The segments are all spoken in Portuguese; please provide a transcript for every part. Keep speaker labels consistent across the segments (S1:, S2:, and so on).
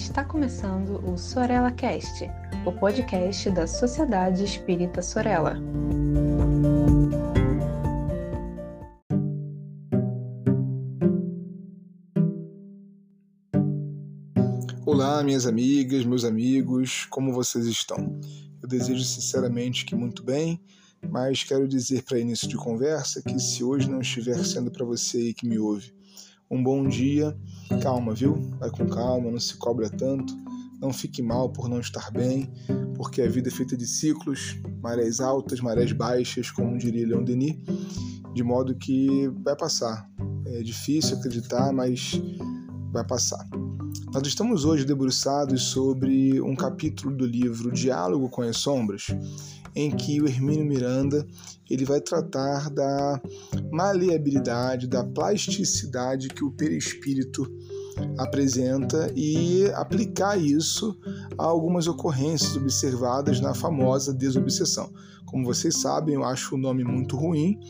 S1: Está começando o Sorella Cast, o podcast da Sociedade Espírita Sorella.
S2: Olá, minhas amigas, meus amigos, como vocês estão? Eu desejo sinceramente que muito bem, mas quero dizer para início de conversa que se hoje não estiver sendo para você aí que me ouve um bom dia. Calma, viu? Vai com calma, não se cobra tanto. Não fique mal por não estar bem, porque a vida é feita de ciclos, marés altas, marés baixas, como diria Leon Denis, de modo que vai passar. É difícil acreditar, mas vai passar. Nós estamos hoje debruçados sobre um capítulo do livro Diálogo com as Sombras, em que o Hermínio Miranda ele vai tratar da maleabilidade, da plasticidade que o perispírito apresenta e aplicar isso a algumas ocorrências observadas na famosa desobsessão. Como vocês sabem, eu acho o nome muito ruim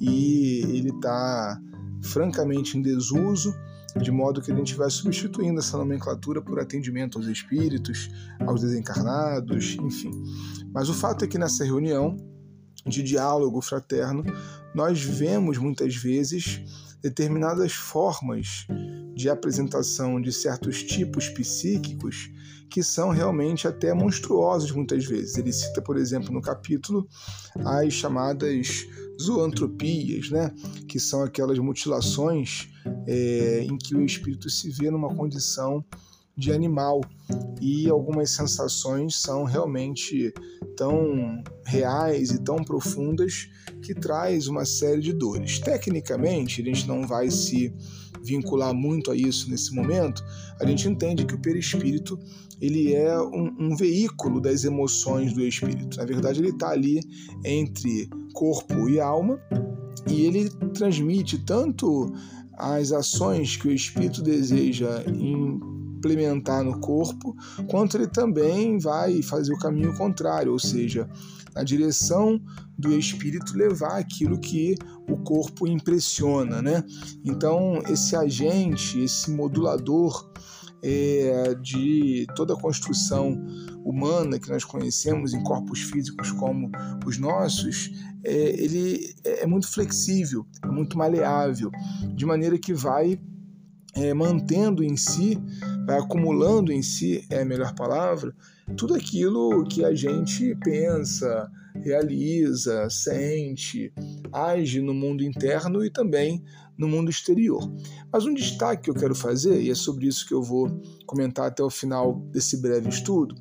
S2: e ele está francamente em desuso de modo que a gente vai substituindo essa nomenclatura por atendimento aos espíritos, aos desencarnados, enfim. Mas o fato é que nessa reunião de diálogo fraterno, nós vemos muitas vezes determinadas formas de apresentação de certos tipos psíquicos que são realmente até monstruosos muitas vezes. Ele cita, por exemplo, no capítulo as chamadas zoantropias, né? que são aquelas mutilações é, em que o espírito se vê numa condição de animal e algumas sensações são realmente tão reais e tão profundas que traz uma série de dores. Tecnicamente, a gente não vai se vincular muito a isso nesse momento, a gente entende que o perispírito ele é um, um veículo das emoções do espírito. Na verdade, ele está ali entre corpo e alma e ele transmite tanto as ações que o espírito deseja implementar no corpo, quanto ele também vai fazer o caminho contrário, ou seja, na direção do espírito levar aquilo que o corpo impressiona, né? Então, esse agente, esse modulador é, de toda a construção humana que nós conhecemos em corpos físicos como os nossos, é, ele é muito flexível, é muito maleável, de maneira que vai é, mantendo em si, vai acumulando em si, é a melhor palavra, tudo aquilo que a gente pensa, realiza, sente, age no mundo interno e também no mundo exterior. Mas um destaque que eu quero fazer, e é sobre isso que eu vou comentar até o final desse breve estudo,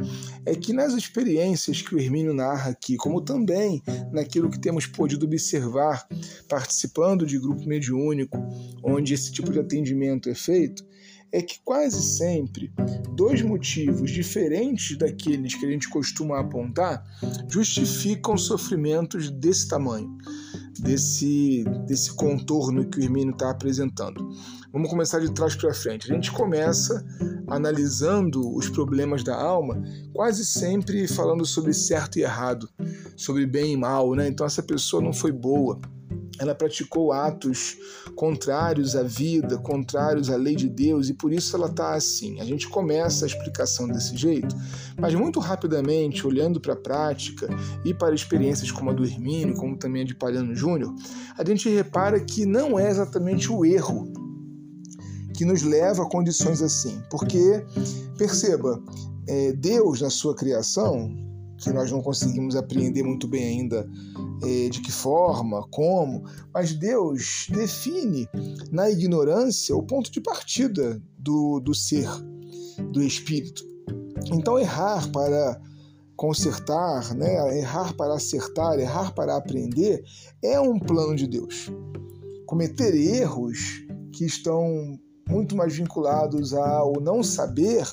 S2: é que nas experiências que o Hermínio narra aqui, como também naquilo que temos podido observar participando de grupo mediúnico, onde esse tipo de atendimento é feito, é que quase sempre dois motivos diferentes daqueles que a gente costuma apontar justificam sofrimentos desse tamanho, desse, desse contorno que o Hermínio está apresentando. Vamos começar de trás para frente. A gente começa analisando os problemas da alma, quase sempre falando sobre certo e errado, sobre bem e mal, né? Então essa pessoa não foi boa, ela praticou atos contrários à vida, contrários à lei de Deus e por isso ela está assim. A gente começa a explicação desse jeito, mas muito rapidamente, olhando para a prática e para experiências como a do Hermínio, como também a de Palhano Júnior, a gente repara que não é exatamente o erro que nos leva a condições assim. Porque, perceba, é, Deus na sua criação, que nós não conseguimos apreender muito bem ainda é, de que forma, como, mas Deus define na ignorância o ponto de partida do, do ser, do espírito. Então, errar para consertar, né, errar para acertar, errar para aprender, é um plano de Deus. Cometer erros que estão muito mais vinculados ao não saber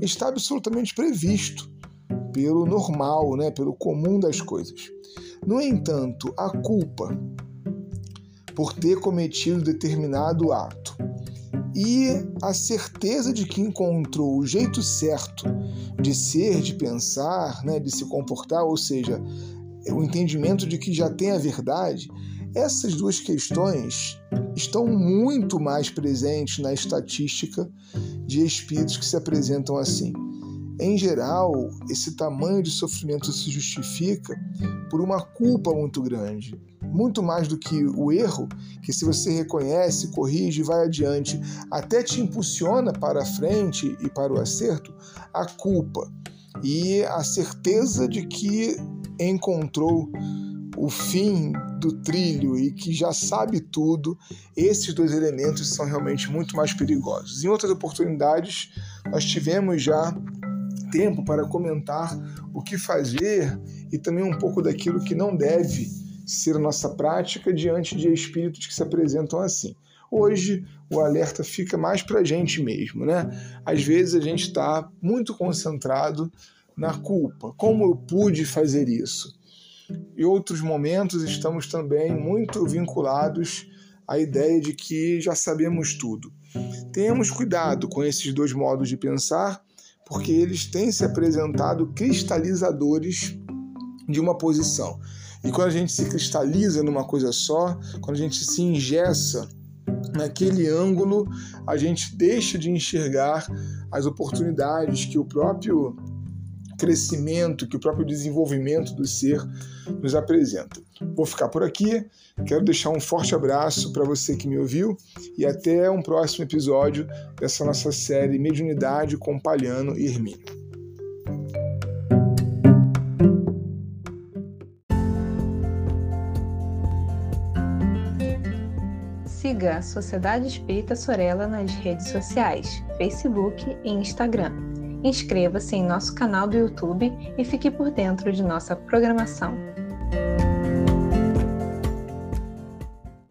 S2: está absolutamente previsto pelo normal, né, pelo comum das coisas. No entanto, a culpa por ter cometido determinado ato e a certeza de que encontrou o jeito certo de ser, de pensar, né, de se comportar, ou seja, o entendimento de que já tem a verdade, Essas duas questões estão muito mais presentes na estatística de espíritos que se apresentam assim. Em geral, esse tamanho de sofrimento se justifica por uma culpa muito grande, muito mais do que o erro, que se você reconhece, corrige vai adiante, até te impulsiona para a frente e para o acerto, a culpa e a certeza de que encontrou o fim do trilho e que já sabe tudo, esses dois elementos são realmente muito mais perigosos. Em outras oportunidades, nós tivemos já tempo para comentar o que fazer e também um pouco daquilo que não deve ser a nossa prática diante de espíritos que se apresentam assim. Hoje o alerta fica mais para a gente mesmo, né? Às vezes a gente está muito concentrado na culpa. Como eu pude fazer isso? Em outros momentos estamos também muito vinculados à ideia de que já sabemos tudo. Tenhamos cuidado com esses dois modos de pensar, porque eles têm se apresentado cristalizadores de uma posição. E quando a gente se cristaliza numa coisa só, quando a gente se ingessa naquele ângulo, a gente deixa de enxergar as oportunidades que o próprio crescimento, que o próprio desenvolvimento do ser nos apresenta. Vou ficar por aqui, quero deixar um forte abraço para você que me ouviu e até um próximo episódio dessa nossa série Mediunidade com Palhano e Hermínio.
S1: Siga a Sociedade Espírita Sorella nas redes sociais, Facebook e Instagram Inscreva-se em nosso canal do YouTube e fique por dentro de nossa programação.